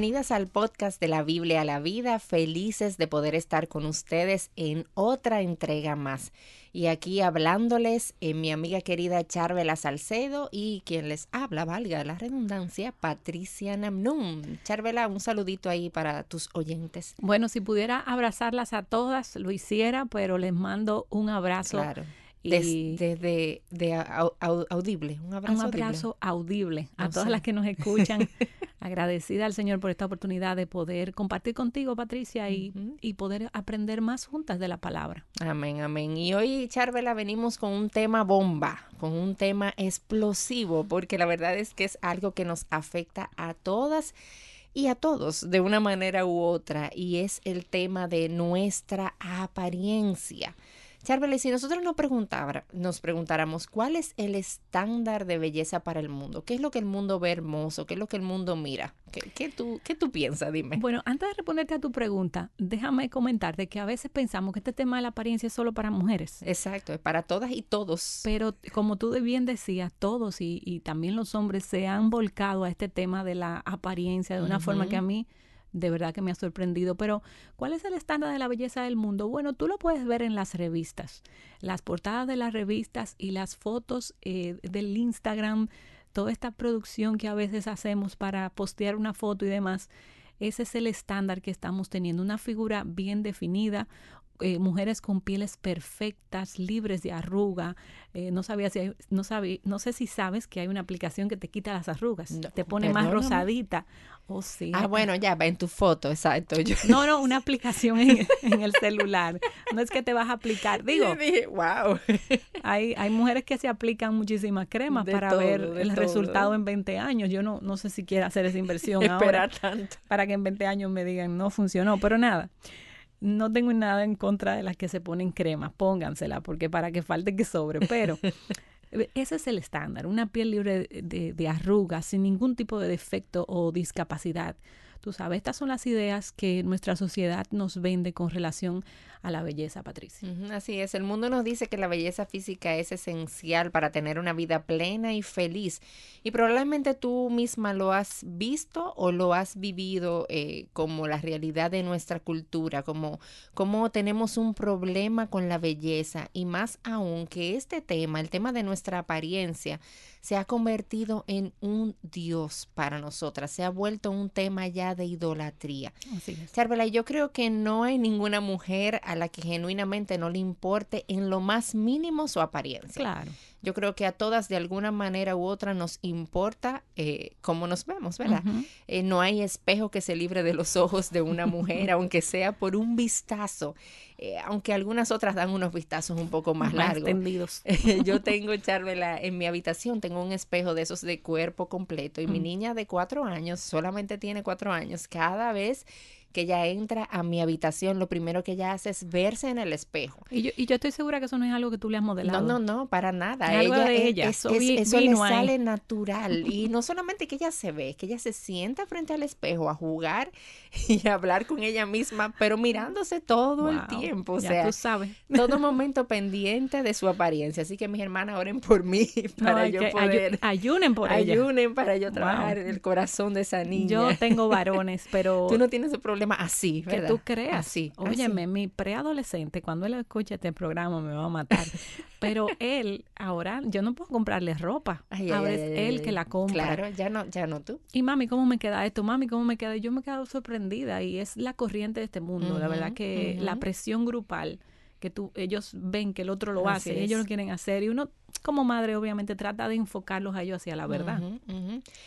Bienvenidas al podcast de la Biblia a la vida, felices de poder estar con ustedes en otra entrega más. Y aquí hablándoles en eh, mi amiga querida Charvela Salcedo y quien les habla, valga la redundancia, Patricia Namnum. Charvela, un saludito ahí para tus oyentes. Bueno, si pudiera abrazarlas a todas, lo hiciera, pero les mando un abrazo. Claro desde de, audible, un abrazo, un abrazo audible, a todas las que nos escuchan. agradecida al Señor por esta oportunidad de poder compartir contigo, Patricia, y, y, poder aprender más juntas de la palabra. Amén, amén. Y hoy, Charvela, venimos con un tema bomba, con un tema explosivo, porque la verdad es que es algo que nos afecta a todas y a todos de una manera u otra, y es el tema de nuestra apariencia. Charvele, si nosotros nos, nos preguntáramos cuál es el estándar de belleza para el mundo, qué es lo que el mundo ve hermoso, qué es lo que el mundo mira, ¿qué, tú, qué tú piensas? Dime. Bueno, antes de responderte a tu pregunta, déjame comentarte que a veces pensamos que este tema de la apariencia es solo para mujeres. Exacto, es para todas y todos. Pero como tú bien decías, todos y, y también los hombres se han volcado a este tema de la apariencia de una forma que a mí de verdad que me ha sorprendido. Pero, ¿cuál es el estándar de la belleza del mundo? Bueno, tú lo puedes ver en las revistas, las portadas de las revistas y las fotos eh, del Instagram, toda esta producción que a veces hacemos para postear una foto y demás. Ese es el estándar que estamos teniendo, una figura bien definida, eh, mujeres con pieles perfectas, libres de arruga. Eh, no sabía si no sabía, no sé si sabes que hay una aplicación que te quita las arrugas, te pone más rosadita. Oh, sí. Ah, bueno, ya, va en tu foto, exacto. No, no, una aplicación en, el celular. No es que te vas a aplicar. Digo, wow. Hay, hay mujeres que se aplican muchísimas cremas para ver el resultado en 20 años. Yo no, no sé si quiero hacer esa inversión Esperar tanto. Para que en 20 años me digan, no funcionó, pero nada no tengo nada en contra de las que se ponen crema, póngansela, porque para que falte que sobre, pero ese es el estándar, una piel libre de, de arrugas, sin ningún tipo de defecto o discapacidad. Tú sabes, estas son las ideas que nuestra sociedad nos vende con relación a la belleza, Patricia. así es, el mundo nos dice que la belleza física es esencial para tener una vida plena y feliz. Y probablemente tú misma lo has visto o lo has vivido eh, como la realidad de nuestra cultura, como, como tenemos un problema con la belleza y más aún que este tema, el tema de nuestra apariencia, se ha convertido en un Dios para nosotras, se ha vuelto un tema ya de idolatría. Así y yo creo que no hay ninguna mujer a la que genuinamente no le importe en lo más mínimo su apariencia. Claro. Yo creo que a todas de alguna manera u otra nos importa eh, cómo nos vemos, ¿verdad? Eh, no hay espejo que se libre de los ojos de una mujer, aunque sea por un vistazo. Eh, aunque algunas otras dan unos vistazos un poco más, largos. Extendidos. yo tengo, Charvela, en mi habitación tengo un espejo de esos de cuerpo completo y mi mm. niña de cuatro años, solamente tiene cuatro años, cada vez que ella entra a mi habitación, lo primero que ella hace es verse en el espejo. Y yo, y yo estoy segura que eso no es algo que tú le has modelado. No, no, no, para nada. Es ella, de ella. eso, le sale natural. Y no solamente que ella se ve, es que ella se sienta frente al espejo a jugar y a hablar con ella misma, pero mirándose todo el tiempo. O sea, tú sabes. todo momento pendiente de su apariencia. Así que mis hermanas oren por mí para yo poder. ayunen por ella. Ayunen para yo trabajar en el corazón de esa niña. Yo tengo varones, pero. Tú no tienes ese problema así, ¿verdad? Que tú creas. Así. Óyeme, mi preadolescente, cuando él escuche este programa me va a matar. Pero él, ahora, yo no puedo comprarle ropa. ahora es él que la compra. Claro, ya no, ya no tú. Y mami, ¿cómo me queda esto? Mami, ¿cómo me queda? Yo me he quedado sorprendida y es la corriente de este mundo. la verdad que la presión grupal que tú, ellos ven que el otro lo hace, ellos lo quieren hacer y uno como madre obviamente trata de enfocarlos a ellos hacia la verdad.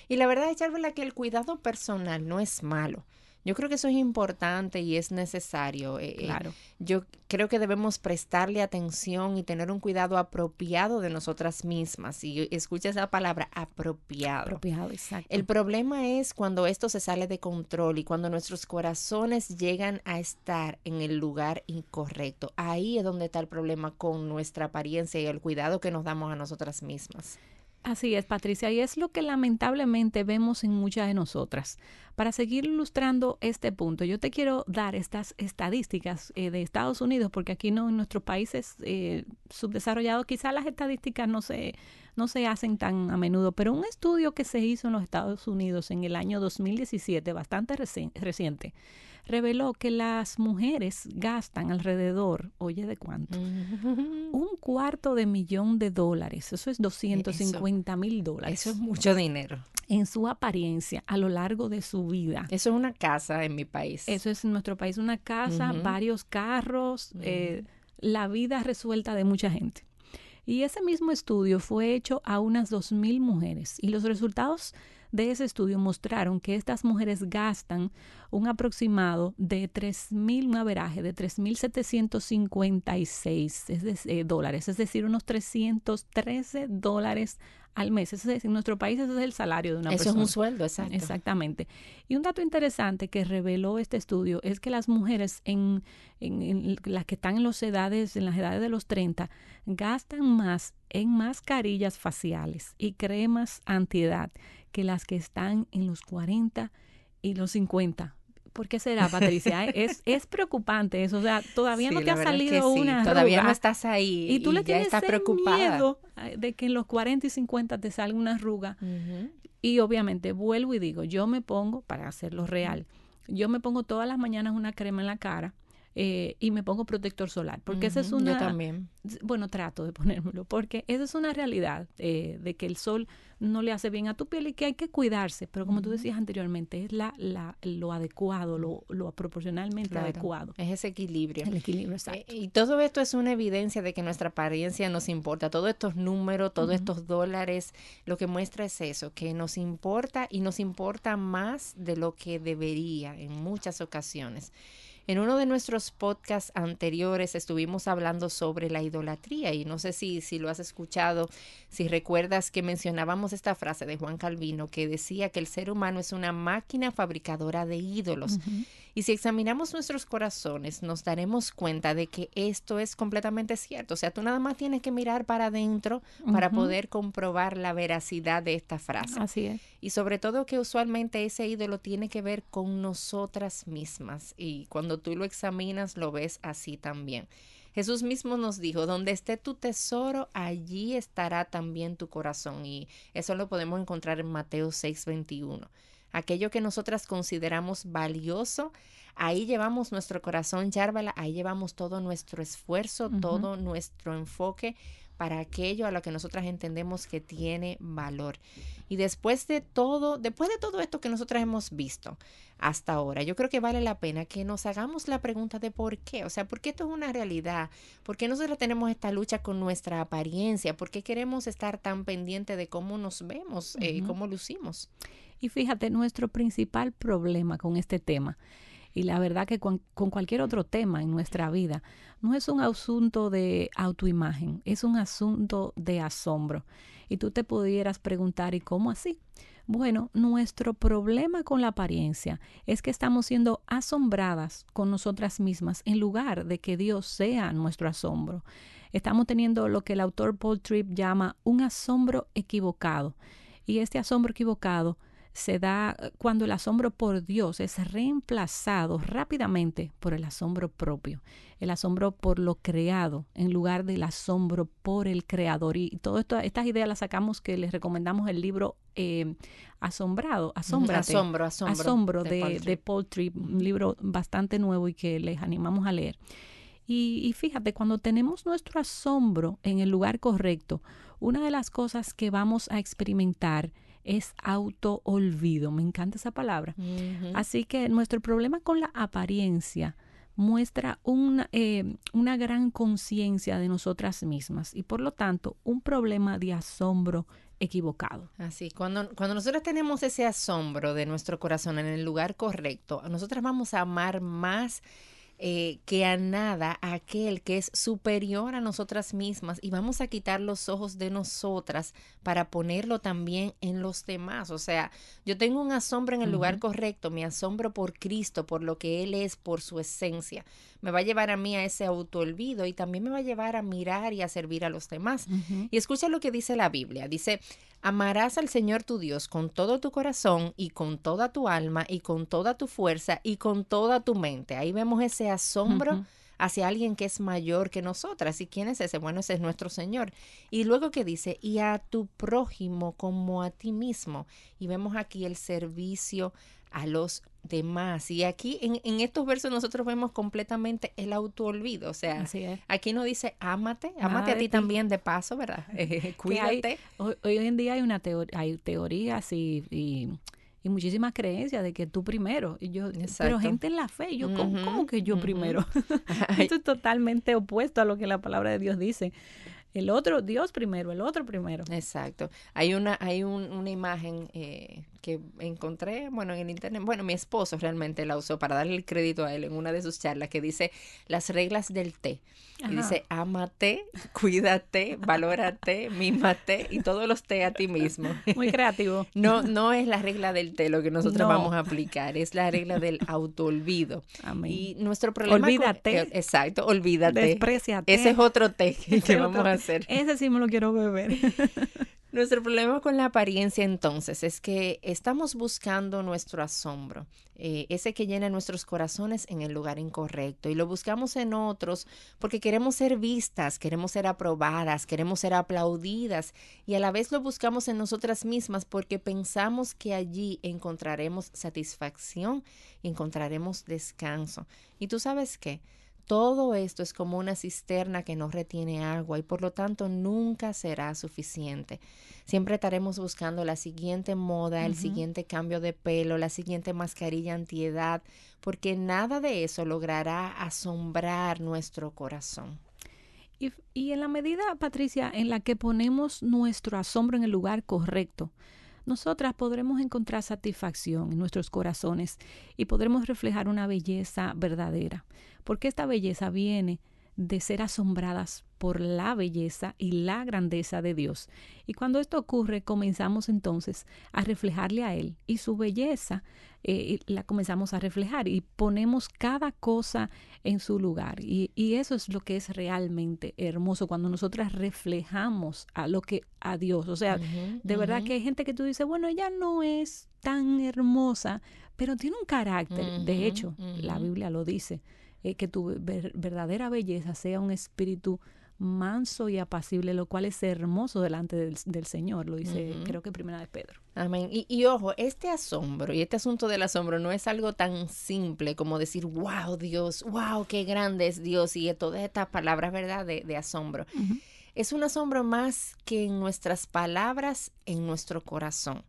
Y la verdad es, que el cuidado personal no es malo. Yo creo que eso es importante y es necesario. Eh, eh, claro. yo creo que debemos prestarle atención y tener un cuidado apropiado de nosotras mismas. Y escucha esa palabra, apropiado. Apropiado, exacto. El problema es cuando esto se sale de control y cuando nuestros corazones llegan a estar en el lugar incorrecto. Ahí es donde está el problema con nuestra apariencia y el cuidado que nos damos a nosotras mismas. Así es, Patricia, y es lo que lamentablemente vemos en muchas de nosotras. Para seguir ilustrando este punto, yo te quiero dar estas estadísticas eh, de Estados Unidos, porque aquí no en nuestros países eh, subdesarrollados quizás las estadísticas no se no se hacen tan a menudo, pero un estudio que se hizo en los Estados Unidos en el año 2017, bastante reciente, reveló que las mujeres gastan alrededor, oye, ¿de cuánto? Un cuarto de millón de dólares, eso es 250 mil dólares. Eso es mucho dinero. En su apariencia a lo largo de su vida. Eso es una casa en mi país. Eso es en nuestro país, una casa, varios carros, eh, la vida resuelta de mucha gente. Y ese mismo estudio fue hecho a unas 2.000 mujeres y los resultados de ese estudio mostraron que estas mujeres gastan un aproximado de 3.000, un averaje de 3.756 es eh, dólares, es decir, unos 313 dólares al mes. en nuestro país ese es el salario de una persona. Eso es un sueldo, exacto. Exactamente. Y un dato interesante que reveló este estudio es que las mujeres en, en, las que están en, los edades, en las edades de los 30 gastan más en mascarillas faciales y cremas antiedad que las que están en los 40 y los 50. ¿Por qué será, Patricia? es, es preocupante eso. O sea, todavía no te ha salido una Todavía no estás ahí. Y tú le tienes miedo de que en los 40 y 50 te salga una arruga. Y obviamente, vuelvo y digo, yo me pongo, para hacerlo real, yo me pongo todas las mañanas una crema en la cara eh, y me pongo protector solar, porque esa es una... Yo también. Bueno, trato de ponérmelo, porque esa es una realidad eh, de que el sol no le hace bien a tu piel y que hay que cuidarse, pero como tú decías anteriormente, es la, la, lo adecuado, lo, lo proporcionalmente adecuado. Es ese equilibrio. El equilibrio, exacto. y todo esto es una evidencia de que nuestra apariencia nos importa, todos estos números, todos estos dólares, lo que muestra es eso, que nos importa y nos importa más de lo que debería en muchas ocasiones. En uno de nuestros podcasts anteriores estuvimos hablando sobre la idolatría y no sé si, si lo has escuchado, si recuerdas que mencionábamos esta frase de Juan Calvino que decía que el ser humano es una máquina fabricadora de ídolos. Y si examinamos nuestros corazones, nos daremos cuenta de que esto es completamente cierto. O sea, tú nada más tienes que mirar para adentro para poder comprobar la veracidad de esta frase. Así es. Y sobre todo que usualmente ese ídolo tiene que ver con nosotras mismas. Y cuando tú lo examinas, lo ves así también. Jesús mismo nos dijo, donde esté tu tesoro, allí estará también tu corazón. Y eso lo podemos encontrar en Mateo 6:21 aquello que nosotras consideramos valioso, ahí llevamos nuestro corazón, Yárvala, ahí llevamos todo nuestro esfuerzo, todo nuestro enfoque para aquello a lo que nosotras entendemos que tiene valor. Y después de todo, después de todo esto que nosotras hemos visto hasta ahora, yo creo que vale la pena que nos hagamos la pregunta de por qué, o sea, ¿por qué esto es una realidad? ¿Por qué nosotros tenemos esta lucha con nuestra apariencia? ¿Por qué queremos estar tan pendiente de cómo nos vemos, eh, cómo lucimos? Y fíjate, nuestro principal problema con este tema, y la verdad que con, cualquier otro tema en nuestra vida, no es un asunto de autoimagen, es un asunto de asombro. Y tú te pudieras preguntar, ¿y cómo así? Bueno, nuestro problema con la apariencia es que estamos siendo asombradas con nosotras mismas en lugar de que Dios sea nuestro asombro. Estamos teniendo lo que el autor Paul Tripp llama un asombro equivocado. Y este asombro equivocado se da eh, cuando el asombro por Dios es reemplazado rápidamente por el asombro propio, el asombro por lo creado en lugar del asombro por el creador. Y todo esto, estas ideas las sacamos que les recomendamos el libro eh, Asombrado, Asómbrate, Asombro, Asombro, asombro de, de, Paul Tripp, un libro bastante nuevo y que les animamos a leer. Y, y, fíjate, cuando tenemos nuestro asombro en el lugar correcto, una de las cosas que vamos a experimentar es auto olvido. Me encanta esa palabra. Así que nuestro problema con la apariencia muestra una, eh, una gran conciencia de nosotras mismas y por lo tanto un problema de asombro equivocado. Así, cuando, cuando nosotros tenemos ese asombro de nuestro corazón en el lugar correcto, nosotras vamos a amar más eh, que a nada aquel que es superior a nosotras mismas y vamos a quitar los ojos de nosotras para ponerlo también en los demás. O sea, yo tengo un asombro en el lugar correcto, mi asombro por Cristo, por lo que Él es, por su esencia. Me va a llevar a mí a ese autoolvido y también me va a llevar a mirar y a servir a los demás. Y escucha lo que dice la Biblia. Dice, Amarás al Señor tu Dios con todo tu corazón y con toda tu alma y con toda tu fuerza y con toda tu mente. Ahí vemos ese asombro hacia alguien que es mayor que nosotras. ¿Y quién es ese? Bueno, ese es nuestro Señor. Y luego que dice, y a tu prójimo como a ti mismo. Y vemos aquí el servicio a los demás. Y aquí en, en, estos versos nosotros vemos completamente el autoolvido. O sea, aquí no dice ámate, ámate a ti, también de paso, ¿verdad? Eh, cuídate. hoy, en día hay una hay teorías y, y, muchísimas creencias de que tú primero. Y yo, pero gente en la fe, yo, ¿cómo, que yo primero? Esto es totalmente opuesto a lo que la palabra de Dios dice el otro, Dios primero, el otro primero. Exacto. Hay una, hay una imagen eh, que encontré, bueno, en el internet, bueno, mi esposo realmente la usó para darle el crédito a él en una de sus charlas que dice las reglas del té. Y dice, ámate, cuídate, valórate, mímate y todos los té a ti mismo. Muy creativo. No, no es la regla del té lo que nosotros vamos a aplicar, es la regla del autoolvido. Amén. Y nuestro problema... Olvídate. Eh, exacto, olvídate. Despreciate. Ese es otro té que vamos a hacer. Ese sí me lo quiero beber. Nuestro problema con la apariencia entonces es que estamos buscando nuestro asombro, eh, ese que llena nuestros corazones en el lugar incorrecto y lo buscamos en otros porque queremos ser vistas, queremos ser aprobadas, queremos ser aplaudidas y a la vez lo buscamos en nosotras mismas porque pensamos que allí encontraremos satisfacción, encontraremos descanso. ¿Y tú sabes qué? Todo esto es como una cisterna que no retiene agua y por lo tanto nunca será suficiente. Siempre estaremos buscando la siguiente moda, el siguiente cambio de pelo, la siguiente mascarilla antiedad, porque nada de eso logrará asombrar nuestro corazón. Y, y en la medida, Patricia, en la que ponemos nuestro asombro en el lugar correcto, nosotras podremos encontrar satisfacción en nuestros corazones y podremos reflejar una belleza verdadera porque esta belleza viene de ser asombradas por la belleza y la grandeza de Dios. Y cuando esto ocurre, comenzamos entonces a reflejarle a Él y su belleza eh, la comenzamos a reflejar y ponemos cada cosa en su lugar. Y, eso es lo que es realmente hermoso cuando nosotras reflejamos a lo que a Dios. O sea, de verdad que hay gente que tú dices, bueno, ella no es tan hermosa, pero tiene un carácter. De hecho, la Biblia lo dice eh, que tu verdadera belleza sea un espíritu manso y apacible, lo cual es hermoso delante del, Señor, lo dice creo que primera de Pedro. Amén. Y, y, ojo, este asombro y este asunto del asombro no es algo tan simple como decir, wow, Dios, wow, qué grande es Dios y todas estas palabras, ¿verdad?, de, de asombro. Es un asombro más que en nuestras palabras, en nuestro corazón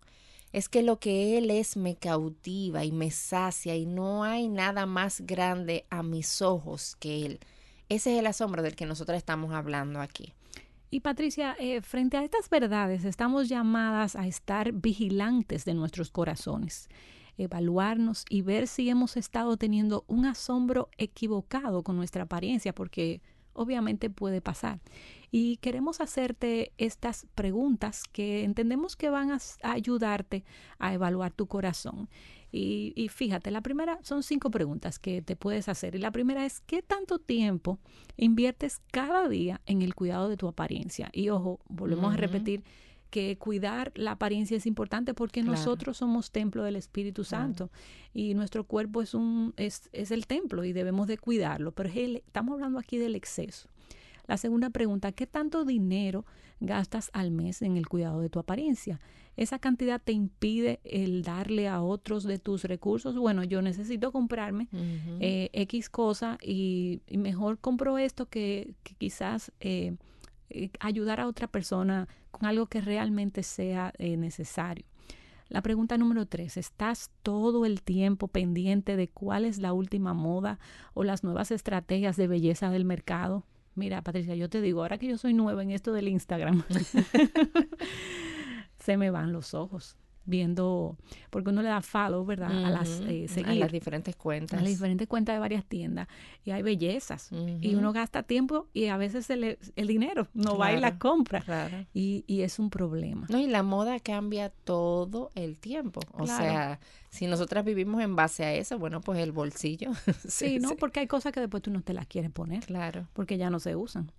es que lo que Él es me cautiva y me sacia y no hay nada más grande a mis ojos que Él. Ese es el asombro del que nosotros estamos hablando aquí. Y Patricia, eh, frente a estas verdades estamos llamadas a estar vigilantes de nuestros corazones, evaluarnos y ver si hemos estado teniendo un asombro equivocado con nuestra apariencia, porque obviamente puede pasar. Y queremos hacerte estas preguntas que entendemos que van a, ayudarte a evaluar tu corazón. Y, fíjate, la primera son cinco preguntas que te puedes hacer. Y la primera es, ¿qué tanto tiempo inviertes cada día en el cuidado de tu apariencia? Y ojo, volvemos a repetir que cuidar la apariencia es importante porque nosotros somos templo del Espíritu Santo y nuestro cuerpo es un es, es, el templo y debemos de cuidarlo, pero estamos hablando aquí del exceso. La segunda pregunta, ¿qué tanto dinero gastas al mes en el cuidado de tu apariencia? ¿Esa cantidad te impide el darle a otros de tus recursos? Bueno, yo necesito comprarme eh, X cosa y, mejor compro esto que, quizás eh, eh, ayudar a otra persona con algo que realmente sea necesario. La pregunta número tres, ¿estás todo el tiempo pendiente de cuál es la última moda o las nuevas estrategias de belleza del mercado? Mira, Patricia, yo te digo, ahora que yo soy nueva en esto del Instagram, se me van los ojos viendo, porque uno le da follow, ¿verdad? a las eh, A las diferentes cuentas. A las diferentes cuentas de varias tiendas. Y hay bellezas. Y uno gasta tiempo y a veces el, el dinero no va y la compra. Y, y, es un problema. No, y la moda cambia todo el tiempo. O sea, si nosotras vivimos en base a eso, bueno, pues el bolsillo. sí, ¿no? Porque hay cosas que después tú no te las quieres poner. Claro. Porque ya no se usan.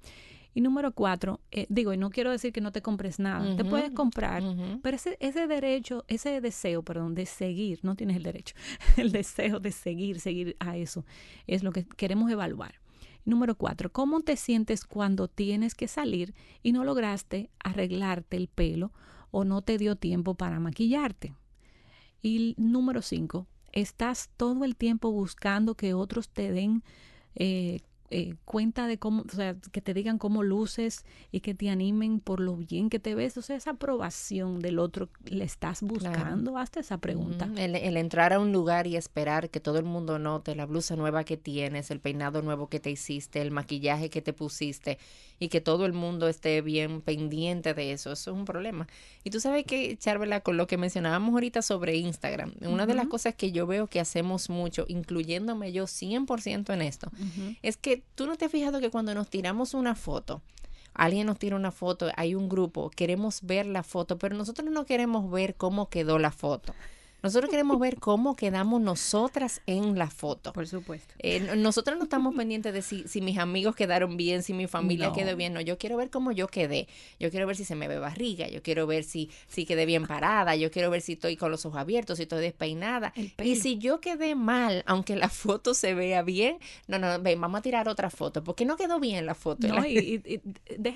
Y número cuatro, eh, digo, y no quiero decir que no te compres nada, te puedes comprar, pero ese, ese derecho, ese deseo, perdón, de seguir, no tienes el derecho, el deseo de seguir, seguir a eso, es lo que queremos evaluar. Número cuatro, ¿cómo te sientes cuando tienes que salir y no lograste arreglarte el pelo o no te dio tiempo para maquillarte? Y número cinco, estás todo el tiempo buscando que otros te den eh, eh, cuenta de cómo, o sea, que te digan cómo luces y que te animen por lo bien que te ves. O sea, esa aprobación del otro, ¿le estás buscando? Hazte esa pregunta. el, entrar a un lugar y esperar que todo el mundo note la blusa nueva que tienes, el peinado nuevo que te hiciste, el maquillaje que te pusiste y que todo el mundo esté bien pendiente de eso, eso es un problema. Y tú sabes que, Charvela, con lo que mencionábamos ahorita sobre Instagram, una de las cosas que yo veo que hacemos mucho, incluyéndome yo 100% en esto, es que tú no te has fijado que cuando nos tiramos una foto, alguien nos tira una foto, hay un grupo, queremos ver la foto, pero nosotros no queremos ver cómo quedó la foto. Nosotros queremos ver cómo quedamos nosotras en la foto. Por supuesto. Eh, nosotros no estamos pendientes de si, si, mis amigos quedaron bien, si mi familia quedó bien. No, yo quiero ver cómo yo quedé. Yo quiero ver si se me ve barriga. Yo quiero ver si, si quedé bien parada. Yo quiero ver si estoy con los ojos abiertos, si estoy despeinada. Y si yo quedé mal, aunque la foto se vea bien, no, no, ven, vamos a tirar otra foto. Porque no quedó bien la foto. No, y,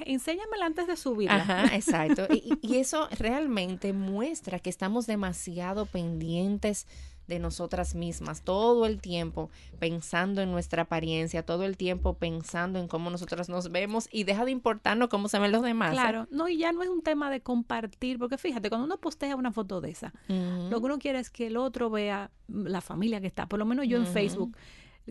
enséñamela antes de subirla. Ajá, exacto. y, y eso realmente muestra que estamos demasiado pendientes pendientes de nosotras mismas todo el tiempo pensando en nuestra apariencia, todo el tiempo pensando en cómo nosotras nos vemos y deja de importarnos cómo se ven los demás. ¿eh? Claro, no, y ya no es un tema de compartir, porque fíjate, cuando uno postea una foto de esa, lo que uno quiere es que el otro vea la familia que está, por lo menos yo en Facebook.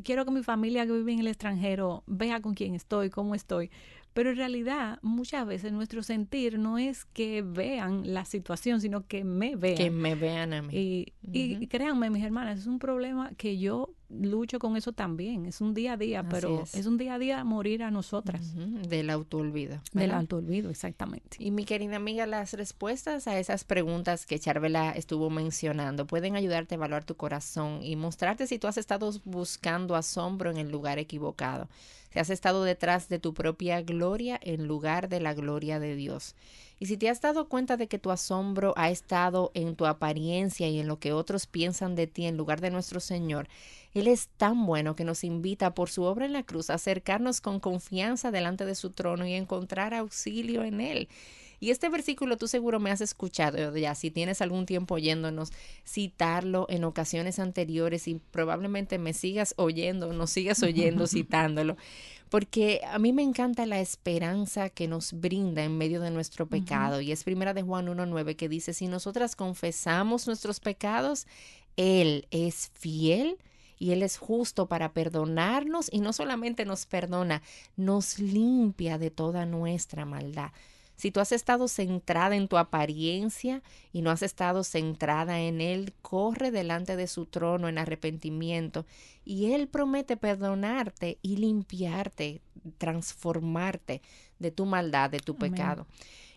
Quiero que mi familia que vive en el extranjero vea con quién estoy, cómo estoy. Pero en realidad, muchas veces nuestro sentir no es que vean la situación, sino que me vean. Que me vean a mí. Y, y créanme, mis hermanas, es un problema que yo lucho con eso también. Es un día a día, pero es. un día a día morir a nosotras. Del autoolvido. Del autoolvido, exactamente. Y mi querida amiga, las respuestas a esas preguntas que Charvela estuvo mencionando pueden ayudarte a evaluar tu corazón y mostrarte si tú has estado buscando asombro en el lugar equivocado. Si has estado detrás de tu propia gloria en lugar de la gloria de Dios. Y si te has dado cuenta de que tu asombro ha estado en tu apariencia y en lo que otros piensan de ti en lugar de nuestro Señor, Él es tan bueno que nos invita por su obra en la cruz a acercarnos con confianza delante de su trono y encontrar auxilio en Él. Y este versículo tú seguro me has escuchado ya, si tienes algún tiempo oyéndonos, citarlo en ocasiones anteriores y probablemente me sigas oyendo, nos sigas oyendo citándolo porque a mí me encanta la esperanza que nos brinda en medio de nuestro pecado. Y es primera de Juan 1.9 que dice, si nosotras confesamos nuestros pecados, Él es fiel y Él es justo para perdonarnos y no solamente nos perdona, nos limpia de toda nuestra maldad. Si tú has estado centrada en tu apariencia y no has estado centrada en Él, corre delante de su trono en arrepentimiento y Él promete perdonarte y limpiarte, transformarte de tu maldad, de tu pecado.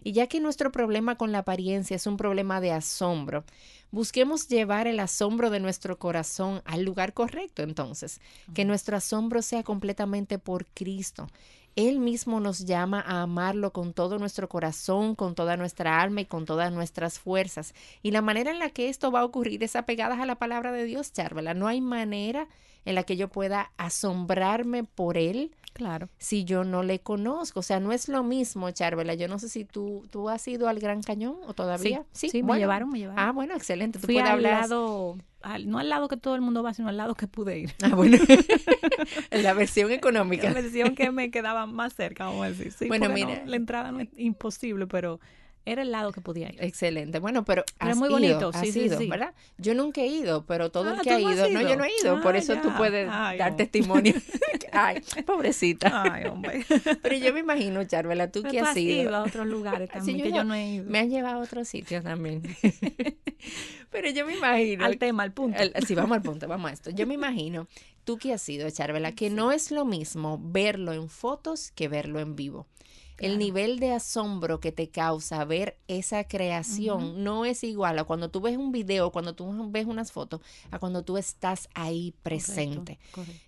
Y ya que nuestro problema con la apariencia es un problema de asombro, busquemos llevar el asombro de nuestro corazón al lugar correcto entonces, que nuestro asombro sea completamente por Cristo, él mismo nos llama a amarlo con todo nuestro corazón, con toda nuestra alma y con todas nuestras fuerzas. Y la manera en la que esto va a ocurrir es apegadas a la palabra de Dios, Charvela. No hay manera en la que yo pueda asombrarme por Él. Claro. Si yo no le conozco. O sea, no es lo mismo, Charvela. Yo no sé si tú, tú has ido al Gran Cañón o todavía. Sí, sí, me llevaron, me llevaron. Ah, bueno, excelente. Tú Fui al lado no al lado que todo el mundo va, sino al lado que pude ir. Ah, bueno. la versión económica. La versión que me quedaba más cerca, vamos a decir. Sí, bueno, mira. la entrada no es imposible, pero era el lado que podía ir. Excelente. Bueno, pero, has muy bonito, sí, sí, sí, ¿verdad? Yo nunca he ido, pero todo el ah, que ha ido, no, yo no he ido, por ah, eso tú puedes dar testimonio. Ay, pobrecita. Ay, hombre. Pero yo me imagino, Charvela, tú que has ido. a otros lugares también, que yo no he ido. Me han llevado a otros sitios también. pero yo me imagino. Al tema, al punto. sí, vamos al punto, vamos a esto. Yo me imagino, tú que has ido, Charvela, que no es lo mismo verlo en fotos que verlo en vivo. El nivel de asombro que te causa ver esa creación no es igual a cuando tú ves un video, cuando tú ves unas fotos, a cuando tú estás ahí presente.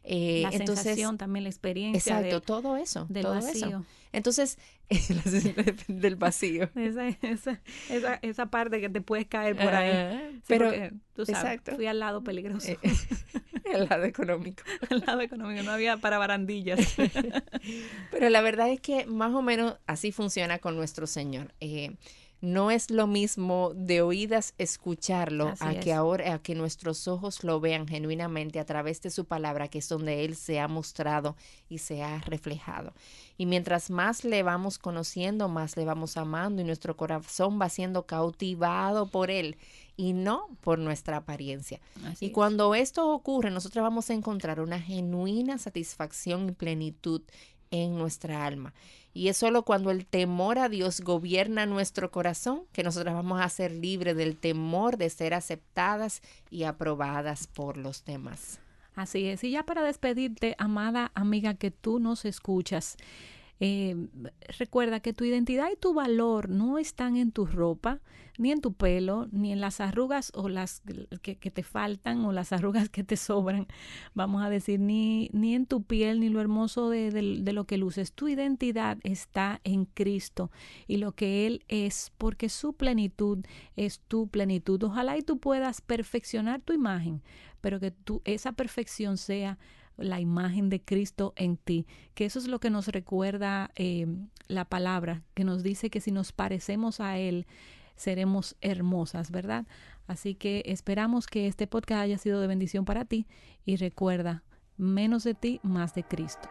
Eh, la entonces, sensación, también la experiencia. Exacto, todo eso. Del todo vacío. Eso. Entonces, del vacío. Esa, esa, esa, esa, parte que te puedes caer por ahí. pero, tú sabes, exacto. fui al lado peligroso. Eh, el lado económico. El lado económico, no había para barandillas. Pero la verdad es que más o menos así funciona con nuestro Señor. Eh, no es lo mismo de oídas escucharlo a que ahora a que nuestros ojos lo vean genuinamente a través de su palabra, que es donde él se ha mostrado y se ha reflejado. Y mientras más le vamos conociendo, más le vamos amando y nuestro corazón va siendo cautivado por él y no por nuestra apariencia. y cuando esto ocurre, nosotros vamos a encontrar una genuina satisfacción y plenitud en nuestra alma. Y es solo cuando el temor a Dios gobierna nuestro corazón que nosotras vamos a ser libres del temor de ser aceptadas y aprobadas por los demás. Así es. Y ya para despedirte, amada amiga que tú nos escuchas, eh, recuerda que tu identidad y tu valor no están en tu ropa, ni en tu pelo, ni en las arrugas o las que, te faltan o las arrugas que te sobran, vamos a decir, ni, ni en tu piel, ni lo hermoso de, de lo que luces. Tu identidad está en Cristo y lo que Él es, porque su plenitud es tu plenitud. Ojalá y tú puedas perfeccionar tu imagen, pero que tu, esa perfección sea la imagen de Cristo en ti, que eso es lo que nos recuerda eh, la palabra, que nos dice que si nos parecemos a Él, seremos hermosas, ¿verdad? Así que esperamos que este podcast haya sido de bendición para ti y recuerda, menos de ti, más de Cristo.